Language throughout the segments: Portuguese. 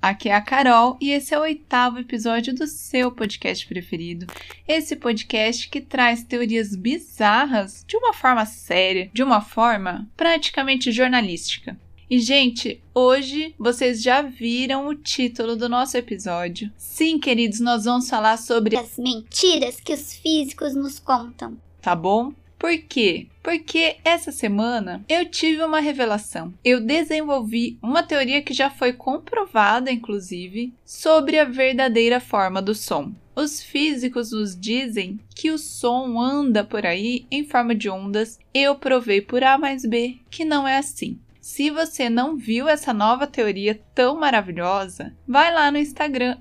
Aqui é a Carol e esse é o oitavo episódio do seu podcast preferido. Esse podcast que traz teorias bizarras de uma forma séria, de uma forma praticamente jornalística. E, gente, hoje vocês já viram o título do nosso episódio. Sim, queridos, nós vamos falar sobre as mentiras que os físicos nos contam. Tá bom? Por quê? Porque essa semana eu tive uma revelação. Eu desenvolvi uma teoria que já foi comprovada, inclusive, sobre a verdadeira forma do som. Os físicos nos dizem que o som anda por aí em forma de ondas. Eu provei por A mais B que não é assim. Se você não viu essa nova teoria tão maravilhosa, vai lá no Instagram,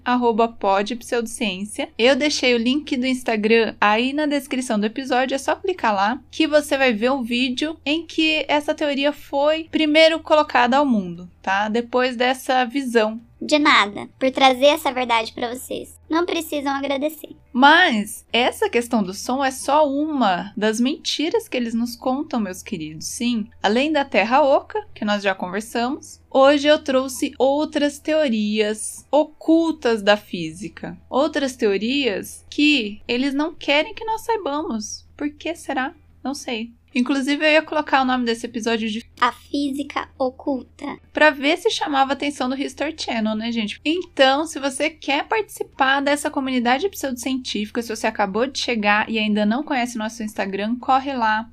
podpseudociência. Eu deixei o link do Instagram aí na descrição do episódio, é só clicar lá que você vai ver o vídeo em que essa teoria foi primeiro colocada ao mundo, tá? Depois dessa visão de nada por trazer essa verdade para vocês. Não precisam agradecer. Mas essa questão do som é só uma das mentiras que eles nos contam, meus queridos. Sim, além da Terra Oca, que nós já conversamos, hoje eu trouxe outras teorias ocultas da física. Outras teorias que eles não querem que nós saibamos. Por que será? Não sei. Inclusive, eu ia colocar o nome desse episódio de A Física Oculta. Pra ver se chamava a atenção do History Channel, né, gente? Então, se você quer participar dessa comunidade pseudocientífica, se você acabou de chegar e ainda não conhece nosso Instagram, corre lá.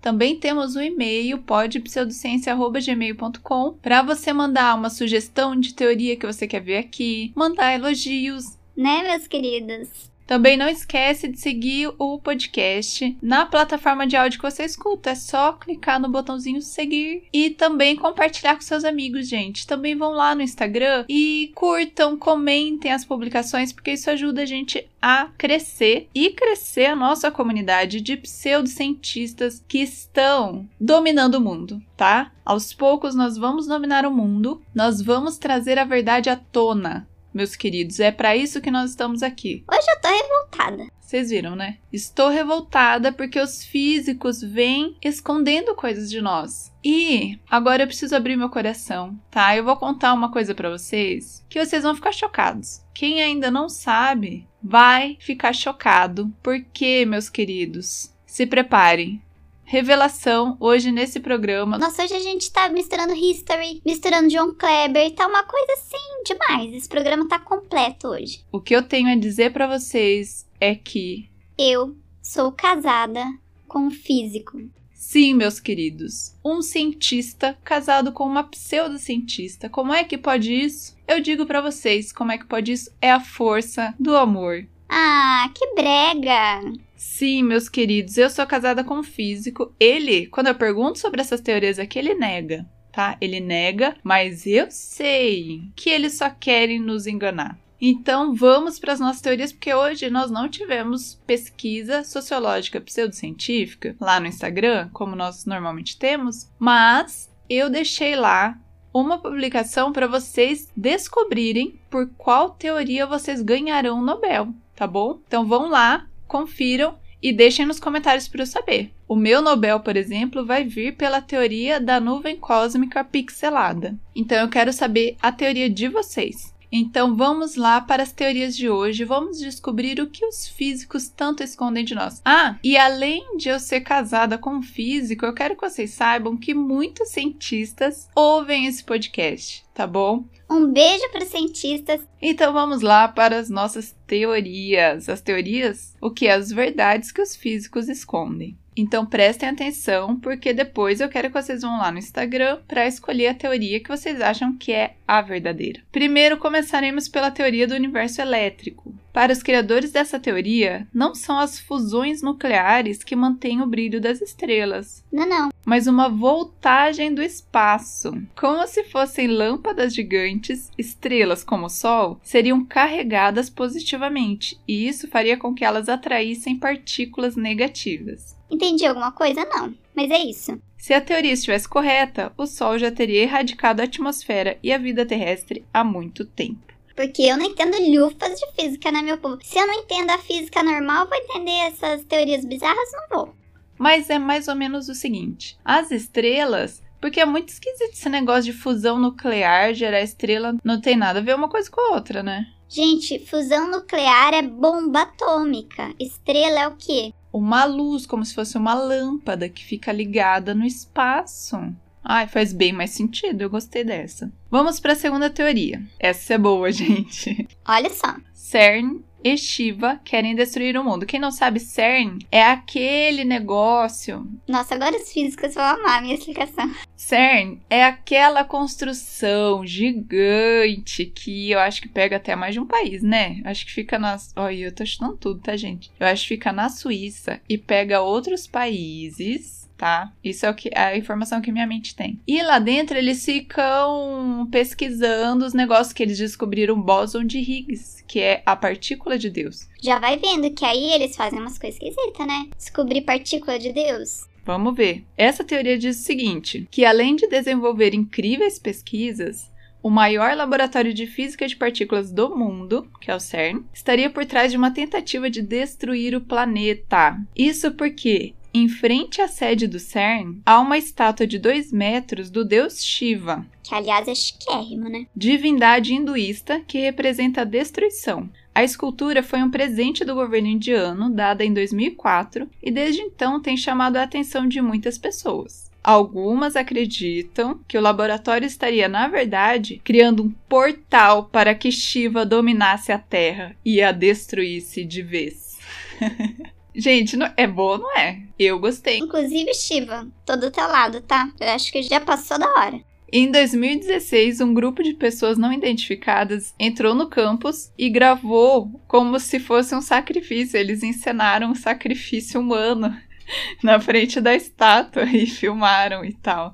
Também temos o e-mail podpseudociência.gmail.com para você mandar uma sugestão de teoria que você quer ver aqui, mandar elogios. Né, meus queridos? Também não esquece de seguir o podcast na plataforma de áudio que você escuta. É só clicar no botãozinho seguir e também compartilhar com seus amigos, gente. Também vão lá no Instagram e curtam, comentem as publicações, porque isso ajuda a gente a crescer e crescer a nossa comunidade de pseudocientistas que estão dominando o mundo, tá? Aos poucos nós vamos dominar o mundo, nós vamos trazer a verdade à tona meus queridos. É para isso que nós estamos aqui. Hoje eu tô revoltada. Vocês viram, né? Estou revoltada porque os físicos vêm escondendo coisas de nós. E agora eu preciso abrir meu coração, tá? Eu vou contar uma coisa para vocês que vocês vão ficar chocados. Quem ainda não sabe vai ficar chocado. Porque, meus queridos, se preparem revelação hoje nesse programa. Nossa, hoje a gente tá misturando history, misturando John Kleber, tá uma coisa assim demais. Esse programa tá completo hoje. O que eu tenho a dizer para vocês é que eu sou casada com um físico. Sim, meus queridos, um cientista casado com uma pseudocientista. Como é que pode isso? Eu digo para vocês, como é que pode isso? É a força do amor. Ah, que brega! Sim, meus queridos, eu sou casada com um físico. Ele, quando eu pergunto sobre essas teorias aqui, ele nega, tá? Ele nega, mas eu sei que eles só querem nos enganar. Então vamos para as nossas teorias, porque hoje nós não tivemos pesquisa sociológica pseudocientífica lá no Instagram, como nós normalmente temos, mas eu deixei lá uma publicação para vocês descobrirem por qual teoria vocês ganharão o Nobel, tá bom? Então vão lá, confiram e deixem nos comentários para eu saber. O meu Nobel, por exemplo, vai vir pela teoria da nuvem cósmica pixelada. Então eu quero saber a teoria de vocês. Então vamos lá para as teorias de hoje. Vamos descobrir o que os físicos tanto escondem de nós. Ah, e além de eu ser casada com um físico, eu quero que vocês saibam que muitos cientistas ouvem esse podcast, tá bom? Um beijo para os cientistas. Então vamos lá para as nossas teorias. As teorias, o que? As verdades que os físicos escondem. Então prestem atenção, porque depois eu quero que vocês vão lá no Instagram para escolher a teoria que vocês acham que é a verdadeira. Primeiro começaremos pela teoria do universo elétrico. Para os criadores dessa teoria, não são as fusões nucleares que mantêm o brilho das estrelas. Não, não. Mas uma voltagem do espaço. Como se fossem lâmpadas gigantes, estrelas como o Sol seriam carregadas positivamente, e isso faria com que elas atraíssem partículas negativas. Entendi alguma coisa? Não. Mas é isso. Se a teoria estivesse correta, o Sol já teria erradicado a atmosfera e a vida terrestre há muito tempo. Porque eu não entendo lufas de física, né, meu povo? Se eu não entendo a física normal, vou entender essas teorias bizarras? Não vou. Mas é mais ou menos o seguinte: as estrelas. Porque é muito esquisito esse negócio de fusão nuclear, gerar estrela, não tem nada a ver uma coisa com a outra, né? Gente, fusão nuclear é bomba atômica. Estrela é o quê? Uma luz, como se fosse uma lâmpada que fica ligada no espaço. Ai, faz bem mais sentido, eu gostei dessa. Vamos para a segunda teoria. Essa é boa, gente. Olha só. CERN e Shiva querem destruir o mundo. Quem não sabe, CERN é aquele negócio. Nossa, agora os físicos vão amar a minha explicação. CERN é aquela construção gigante que eu acho que pega até mais de um país, né? Acho que fica nas. Olha, eu tô chutando tudo, tá, gente? Eu acho que fica na Suíça e pega outros países tá? Isso é o que a informação que minha mente tem. E lá dentro eles ficam pesquisando os negócios que eles descobriram bóson de Higgs, que é a partícula de Deus. Já vai vendo que aí eles fazem umas coisas esquisitas, né? Descobrir partícula de Deus. Vamos ver. Essa teoria diz o seguinte: que além de desenvolver incríveis pesquisas, o maior laboratório de física de partículas do mundo, que é o CERN, estaria por trás de uma tentativa de destruir o planeta. Isso porque em frente à sede do CERN, há uma estátua de 2 metros do deus Shiva. Que, aliás, é chiquérrimo, né? Divindade hinduísta que representa a destruição. A escultura foi um presente do governo indiano, dada em 2004, e desde então tem chamado a atenção de muitas pessoas. Algumas acreditam que o laboratório estaria, na verdade, criando um portal para que Shiva dominasse a Terra e a destruísse de vez. Gente, não, é boa, não é? Eu gostei. Inclusive, Shiva, tô do teu lado, tá? Eu acho que já passou da hora. Em 2016, um grupo de pessoas não identificadas entrou no campus e gravou como se fosse um sacrifício. Eles encenaram um sacrifício humano na frente da estátua e filmaram e tal.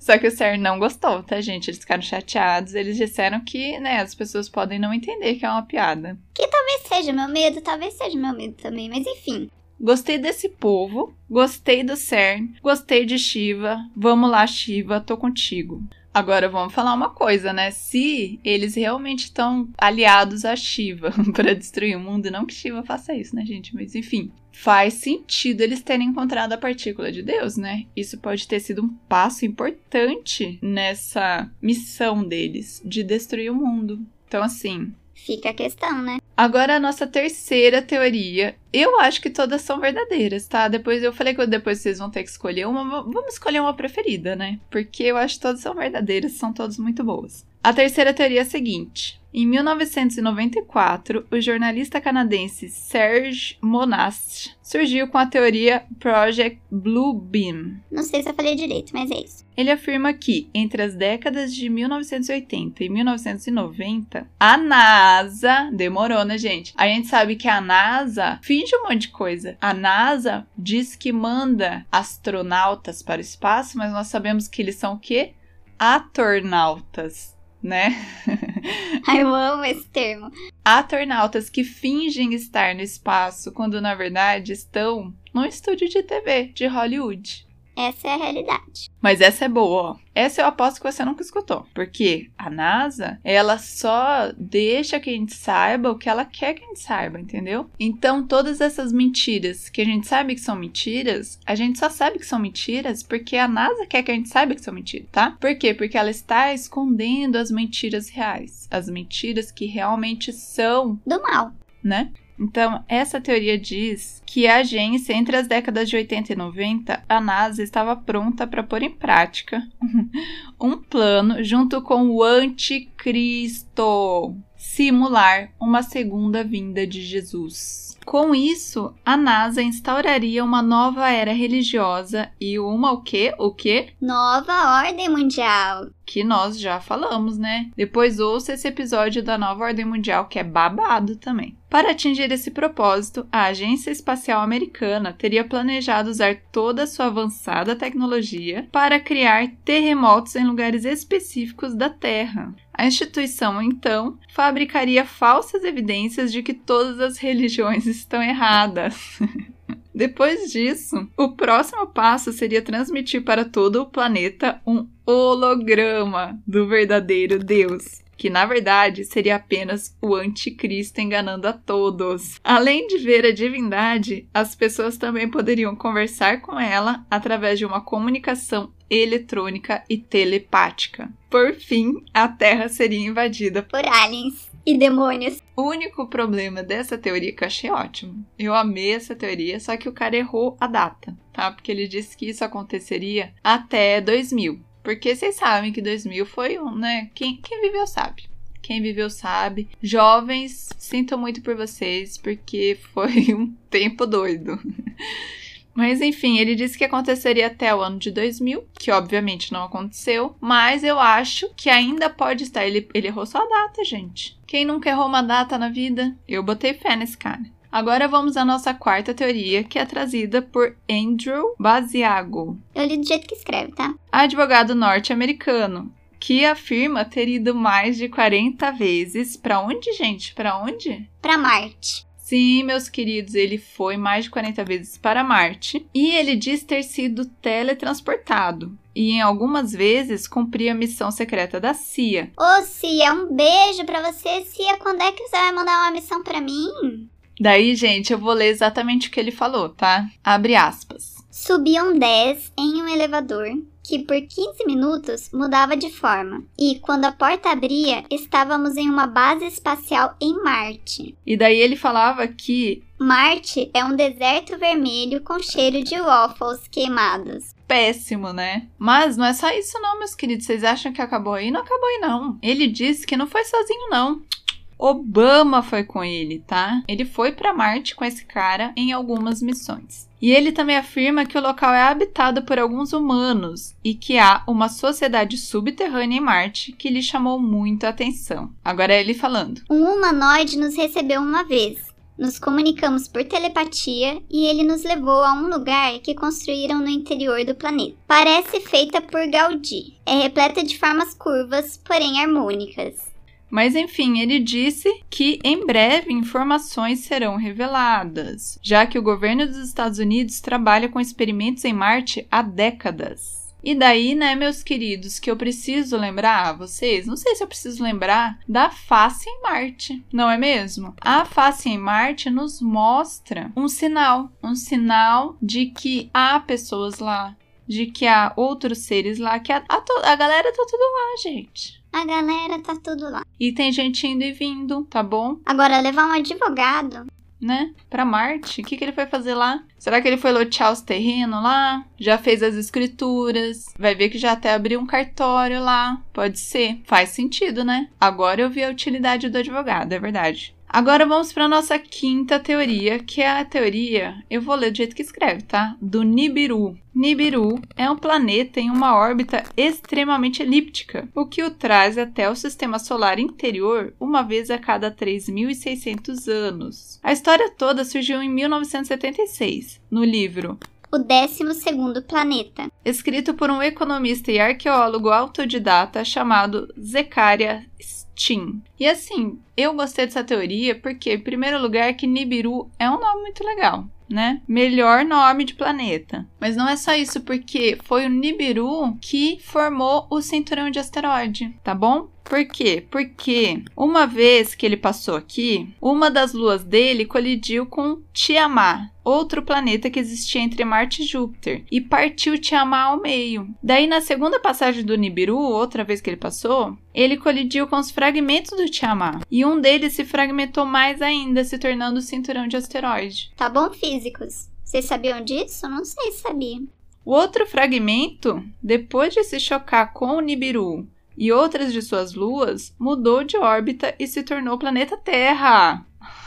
Só que o CERN não gostou, tá, gente? Eles ficaram chateados. Eles disseram que, né, as pessoas podem não entender que é uma piada. Que talvez seja meu medo, talvez seja meu medo também, mas enfim. Gostei desse povo, gostei do CERN, gostei de Shiva. Vamos lá, Shiva, tô contigo. Agora vamos falar uma coisa, né? Se eles realmente estão aliados a Shiva para destruir o mundo, não que Shiva faça isso, né, gente? Mas enfim, faz sentido eles terem encontrado a partícula de Deus, né? Isso pode ter sido um passo importante nessa missão deles de destruir o mundo. Então, assim, Fica a questão, né? Agora a nossa terceira teoria. Eu acho que todas são verdadeiras, tá? Depois eu falei que depois vocês vão ter que escolher uma. Vamos escolher uma preferida, né? Porque eu acho que todas são verdadeiras, são todas muito boas. A terceira teoria é a seguinte: em 1994, o jornalista canadense Serge Monast surgiu com a teoria Project Blue Beam. Não sei se eu falei direito, mas é isso. Ele afirma que, entre as décadas de 1980 e 1990, a NASA. Demorou, né, gente? A gente sabe que a NASA finge um monte de coisa. A NASA diz que manda astronautas para o espaço, mas nós sabemos que eles são o quê? Atornautas né? Ai, eu amo esse termo. Atornautas que fingem estar no espaço quando na verdade estão num estúdio de TV de Hollywood. Essa é a realidade. Mas essa é boa, ó. Essa eu aposto que você nunca escutou. Porque a NASA, ela só deixa que a gente saiba o que ela quer que a gente saiba, entendeu? Então, todas essas mentiras que a gente sabe que são mentiras, a gente só sabe que são mentiras porque a NASA quer que a gente saiba que são mentiras, tá? Por quê? Porque ela está escondendo as mentiras reais. As mentiras que realmente são do mal. Né? Então, essa teoria diz que a agência, entre as décadas de 80 e 90, a NASA estava pronta para pôr em prática um plano junto com o anticristo. Simular uma segunda vinda de Jesus. Com isso, a NASA instauraria uma nova era religiosa e uma o quê? O quê? Nova ordem mundial. Que nós já falamos, né? Depois ouça esse episódio da nova ordem mundial que é babado também. Para atingir esse propósito, a Agência Espacial Americana teria planejado usar toda a sua avançada tecnologia para criar terremotos em lugares específicos da Terra. A instituição, então, fabricaria falsas evidências de que todas as religiões estão erradas. Depois disso, o próximo passo seria transmitir para todo o planeta um holograma do verdadeiro Deus que na verdade seria apenas o anticristo enganando a todos. Além de ver a divindade, as pessoas também poderiam conversar com ela através de uma comunicação eletrônica e telepática. Por fim, a Terra seria invadida por aliens e demônios. O único problema dessa teoria que eu achei ótimo. Eu amei essa teoria, só que o cara errou a data, tá? Porque ele disse que isso aconteceria até 2000. Porque vocês sabem que 2000 foi um, né? Quem, quem viveu sabe. Quem viveu sabe. Jovens, sinto muito por vocês, porque foi um tempo doido. Mas enfim, ele disse que aconteceria até o ano de 2000, que obviamente não aconteceu, mas eu acho que ainda pode estar. Ele, ele errou só a data, gente. Quem nunca errou uma data na vida? Eu botei fé nesse cara. Agora vamos à nossa quarta teoria, que é trazida por Andrew Basiago. Eu li do jeito que escreve, tá? Advogado norte-americano, que afirma ter ido mais de 40 vezes. Para onde, gente? Para onde? Para Marte. Sim, meus queridos, ele foi mais de 40 vezes para Marte e ele diz ter sido teletransportado. E em algumas vezes cumpria a missão secreta da CIA. Ô, Cia, um beijo para você, Cia. Quando é que você vai mandar uma missão para mim? Daí, gente, eu vou ler exatamente o que ele falou, tá? Abre aspas. Subiam 10 em um elevador que por 15 minutos mudava de forma. E quando a porta abria, estávamos em uma base espacial em Marte. E daí ele falava que Marte é um deserto vermelho com cheiro de waffles queimados. Péssimo, né? Mas não é só isso não, meus queridos. Vocês acham que acabou aí? Não acabou aí não. Ele disse que não foi sozinho não. Obama foi com ele, tá? Ele foi para Marte com esse cara em algumas missões. E ele também afirma que o local é habitado por alguns humanos e que há uma sociedade subterrânea em Marte que lhe chamou muito a atenção. Agora é ele falando. Um humanoide nos recebeu uma vez. Nos comunicamos por telepatia e ele nos levou a um lugar que construíram no interior do planeta. Parece feita por Gaudí. É repleta de formas curvas, porém harmônicas. Mas enfim, ele disse que em breve informações serão reveladas, já que o governo dos Estados Unidos trabalha com experimentos em Marte há décadas. E daí, né, meus queridos, que eu preciso lembrar a vocês, não sei se eu preciso lembrar da face em Marte, não é mesmo? A face em Marte nos mostra um sinal, um sinal de que há pessoas lá, de que há outros seres lá, que a, a, a galera tá tudo lá, gente. A galera tá tudo lá. E tem gente indo e vindo, tá bom? Agora, levar um advogado. Né? Pra Marte? O que, que ele foi fazer lá? Será que ele foi lotear os terrenos lá? Já fez as escrituras? Vai ver que já até abriu um cartório lá. Pode ser. Faz sentido, né? Agora eu vi a utilidade do advogado, é verdade. Agora vamos para nossa quinta teoria, que é a teoria, eu vou ler do jeito que escreve, tá? Do Nibiru. Nibiru é um planeta em uma órbita extremamente elíptica, o que o traz até o sistema solar interior uma vez a cada 3.600 anos. A história toda surgiu em 1976, no livro o 12 planeta. Escrito por um economista e arqueólogo autodidata chamado Zecaria Stein. E assim, eu gostei dessa teoria porque, em primeiro lugar, que Nibiru é um nome muito legal. Né? Melhor nome de planeta. Mas não é só isso, porque foi o Nibiru que formou o cinturão de asteroide, tá bom? Por quê? Porque uma vez que ele passou aqui, uma das luas dele colidiu com Tiamat, outro planeta que existia entre Marte e Júpiter, e partiu Tiamat ao meio. Daí, na segunda passagem do Nibiru, outra vez que ele passou, ele colidiu com os fragmentos do Tiamat, e um deles se fragmentou mais ainda, se tornando o cinturão de asteroide. Tá bom, físicos? Vocês sabiam disso? Não sei se sabia. O outro fragmento, depois de se chocar com o Nibiru e outras de suas luas, mudou de órbita e se tornou o planeta Terra.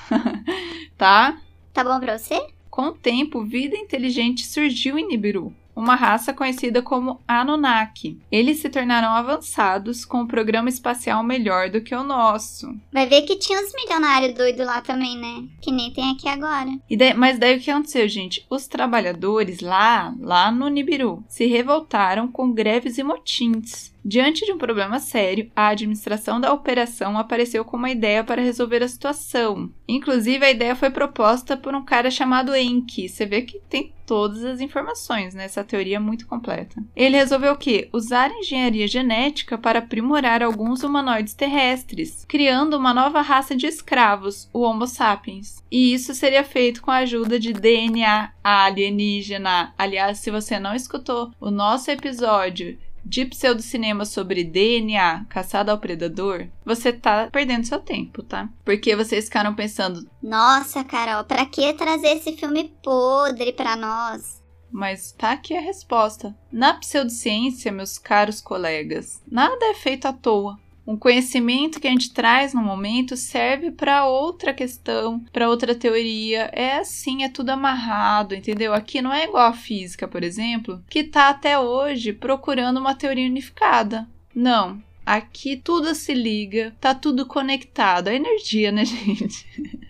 tá? Tá bom pra você? Com o tempo, vida inteligente surgiu em Nibiru uma raça conhecida como Anunnaki. Eles se tornaram avançados com um programa espacial melhor do que o nosso. Vai ver que tinha uns milionários doidos lá também, né? Que nem tem aqui agora. Daí, mas daí o que aconteceu, gente? Os trabalhadores lá, lá no Nibiru, se revoltaram com greves e motins. Diante de um problema sério, a administração da operação apareceu com uma ideia para resolver a situação. Inclusive, a ideia foi proposta por um cara chamado Enki. Você vê que tem todas as informações nessa né? teoria muito completa. Ele resolveu o quê? Usar engenharia genética para aprimorar alguns humanoides terrestres, criando uma nova raça de escravos, o Homo sapiens. E isso seria feito com a ajuda de DNA alienígena. Aliás, se você não escutou o nosso episódio de pseudocinema sobre DNA, caçada ao predador, você tá perdendo seu tempo, tá? Porque vocês ficaram pensando: Nossa, Carol, pra que trazer esse filme podre pra nós? Mas tá aqui a resposta. Na pseudociência, meus caros colegas, nada é feito à toa. Um conhecimento que a gente traz no momento serve para outra questão, para outra teoria. É assim, é tudo amarrado, entendeu? Aqui não é igual a física, por exemplo, que tá até hoje procurando uma teoria unificada. Não, Aqui tudo se liga, tá tudo conectado. É energia, né, gente?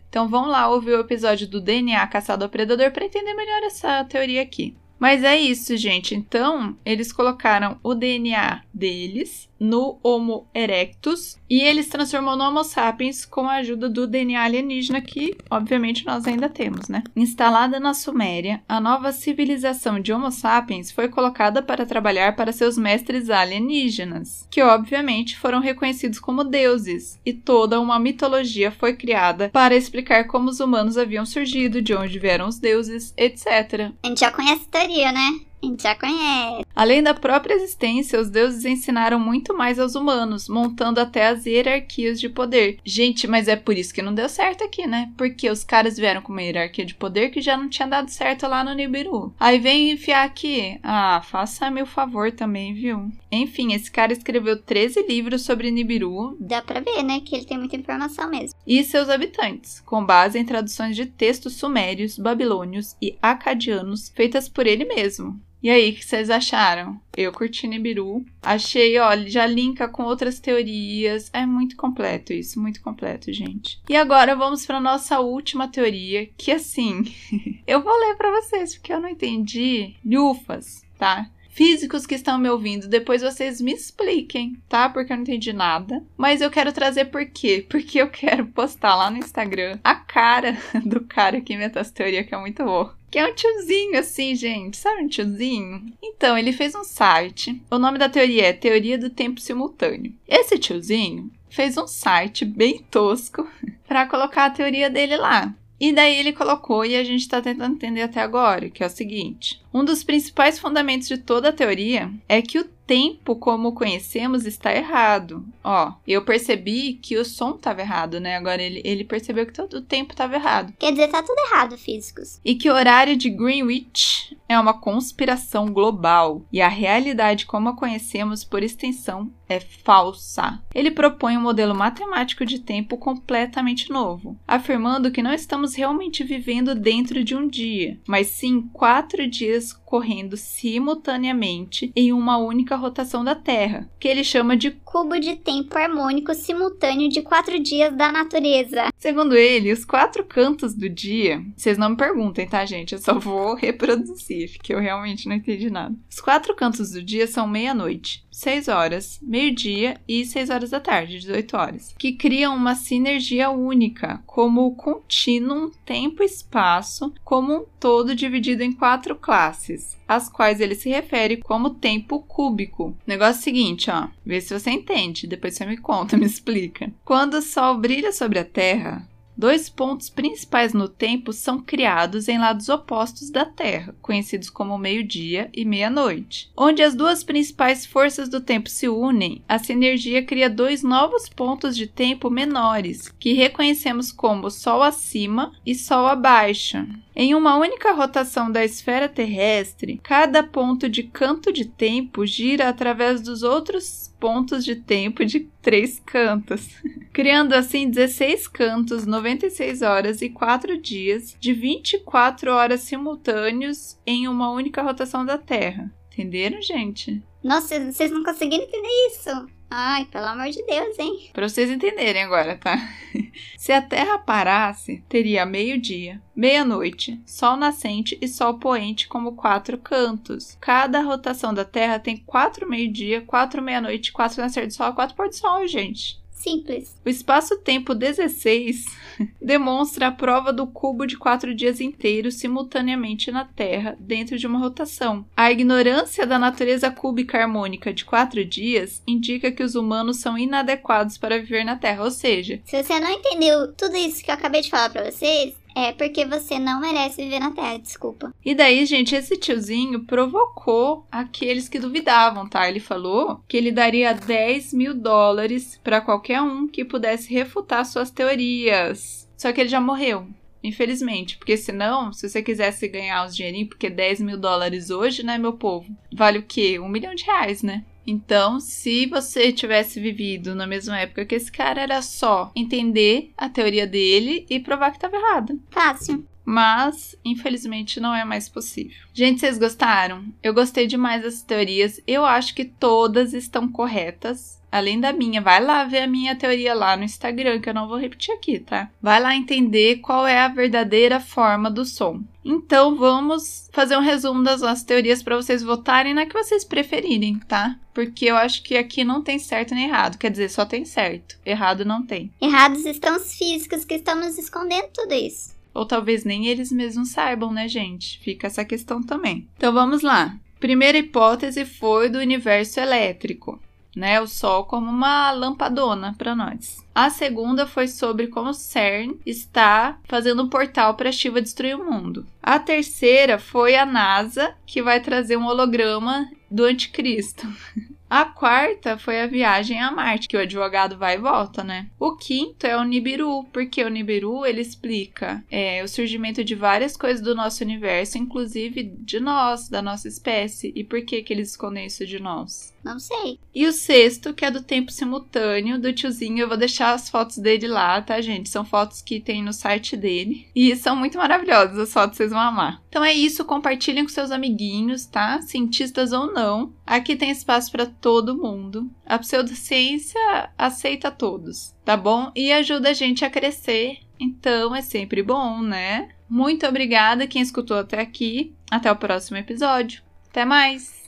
Então vamos lá ouvir o episódio do DNA caçado ao predador para entender melhor essa teoria aqui. Mas é isso, gente. Então, eles colocaram o DNA deles no Homo erectus e eles transformou no Homo sapiens com a ajuda do DNA alienígena que, obviamente, nós ainda temos, né? Instalada na Suméria, a nova civilização de Homo sapiens foi colocada para trabalhar para seus mestres alienígenas, que obviamente foram reconhecidos como deuses, e toda uma mitologia foi criada para explicar como os humanos haviam surgido, de onde vieram os deuses, etc. A gente já conhece a teoria, né? A gente já conhece. Além da própria existência, os deuses ensinaram muito mais aos humanos, montando até as hierarquias de poder. Gente, mas é por isso que não deu certo aqui, né? Porque os caras vieram com uma hierarquia de poder que já não tinha dado certo lá no Nibiru. Aí vem enfiar aqui. Ah, faça-me o favor também, viu? Enfim, esse cara escreveu 13 livros sobre Nibiru. Dá pra ver, né? Que ele tem muita informação mesmo. E seus habitantes, com base em traduções de textos sumérios, babilônios e acadianos feitas por ele mesmo. E aí, o que vocês acharam? Eu curti Nibiru. Achei, ó, já linka com outras teorias. É muito completo isso, muito completo, gente. E agora vamos para nossa última teoria, que assim, eu vou ler para vocês porque eu não entendi. Lufas, tá? Físicos que estão me ouvindo, depois vocês me expliquem, tá? Porque eu não entendi nada. Mas eu quero trazer por quê? Porque eu quero postar lá no Instagram a cara do cara que inventou essa teoria, que é muito boa. Que é um tiozinho assim, gente. Sabe um tiozinho? Então, ele fez um site. O nome da teoria é Teoria do Tempo Simultâneo. Esse tiozinho fez um site bem tosco para colocar a teoria dele lá. E daí ele colocou, e a gente está tentando entender até agora, que é o seguinte: um dos principais fundamentos de toda a teoria é que o tempo como conhecemos está errado. Ó, eu percebi que o som estava errado, né? Agora ele, ele percebeu que todo o tempo estava errado. Quer dizer, tá tudo errado, físicos. E que o horário de Greenwich é uma conspiração global e a realidade como a conhecemos por extensão é falsa. Ele propõe um modelo matemático de tempo completamente novo, afirmando que não estamos realmente vivendo dentro de um dia, mas sim quatro dias correndo simultaneamente em uma única rotação da Terra, que ele chama de cubo de tempo harmônico simultâneo de quatro dias da natureza. Segundo ele, os quatro cantos do dia, vocês não me perguntem, tá, gente? Eu só vou reproduzir, porque eu realmente não entendi nada. Os quatro cantos do dia são meia-noite, 6 horas, meio-dia e 6 horas da tarde, 18 horas, que criam uma sinergia única, como o contínuo tempo-espaço como um todo dividido em quatro classes, às quais ele se refere como tempo cúbico. Negócio seguinte, ó, vê se você entende, depois você me conta, me explica. Quando o Sol brilha sobre a Terra, Dois pontos principais no tempo são criados em lados opostos da Terra, conhecidos como meio-dia e meia-noite. Onde as duas principais forças do tempo se unem, a sinergia cria dois novos pontos de tempo menores, que reconhecemos como Sol acima e Sol abaixo. Em uma única rotação da esfera terrestre, cada ponto de canto de tempo gira através dos outros pontos de tempo de três cantos, criando assim 16 cantos, 96 horas e 4 dias de 24 horas simultâneos em uma única rotação da Terra. Entenderam, gente? Nossa, vocês não conseguiram entender isso. Ai, pelo amor de Deus, hein? Pra vocês entenderem agora, tá? Se a Terra parasse, teria meio-dia, meia-noite, sol nascente e sol poente como quatro cantos. Cada rotação da Terra tem quatro meio-dia, quatro meia-noite, quatro nascer do sol, quatro pôr do sol, gente. Simples. O espaço-tempo 16 demonstra a prova do cubo de quatro dias inteiros simultaneamente na Terra, dentro de uma rotação. A ignorância da natureza cúbica harmônica de quatro dias indica que os humanos são inadequados para viver na Terra, ou seja, Se você não entendeu tudo isso que eu acabei de falar pra vocês, é porque você não merece viver na Terra, desculpa. E daí, gente, esse tiozinho provocou aqueles que duvidavam, tá? Ele falou que ele daria 10 mil dólares para qualquer um que pudesse refutar suas teorias. Só que ele já morreu. Infelizmente, porque senão, se você quisesse ganhar os dinheirinhos, porque 10 mil dólares hoje, né, meu povo? Vale o quê? Um milhão de reais, né? Então, se você tivesse vivido na mesma época que esse cara, era só entender a teoria dele e provar que estava errado Fácil. mas infelizmente não é mais possível. Gente, vocês gostaram? Eu gostei demais das teorias. Eu acho que todas estão corretas. Além da minha, vai lá ver a minha teoria lá no Instagram, que eu não vou repetir aqui, tá? Vai lá entender qual é a verdadeira forma do som. Então vamos fazer um resumo das nossas teorias para vocês votarem na que vocês preferirem, tá? Porque eu acho que aqui não tem certo nem errado. Quer dizer, só tem certo. Errado não tem. Errados estão os físicos que estamos escondendo tudo isso. Ou talvez nem eles mesmos saibam, né, gente? Fica essa questão também. Então vamos lá. Primeira hipótese foi do universo elétrico, né? O Sol como uma lampadona para nós. A segunda foi sobre como o CERN está fazendo um portal para a Shiva destruir o mundo. A terceira foi a NASA, que vai trazer um holograma do anticristo. A quarta foi a viagem a Marte, que o advogado vai e volta, né? O quinto é o Nibiru, porque o Nibiru ele explica é, o surgimento de várias coisas do nosso universo, inclusive de nós, da nossa espécie. E por que, que eles escondem isso de nós? Não sei. E o sexto, que é do tempo simultâneo do tiozinho, eu vou deixar as fotos dele lá, tá, gente? São fotos que tem no site dele. E são muito maravilhosas, as fotos vocês vão amar. Então é isso, compartilhem com seus amiguinhos, tá? Cientistas ou não. Aqui tem espaço para todo mundo. A pseudociência aceita todos, tá bom? E ajuda a gente a crescer. Então é sempre bom, né? Muito obrigada quem escutou até aqui. Até o próximo episódio. Até mais!